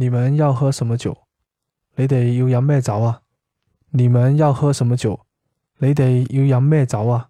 你们要喝什么酒？你哋要饮咩酒啊。你们要喝什么酒？你哋要饮咩酒啊。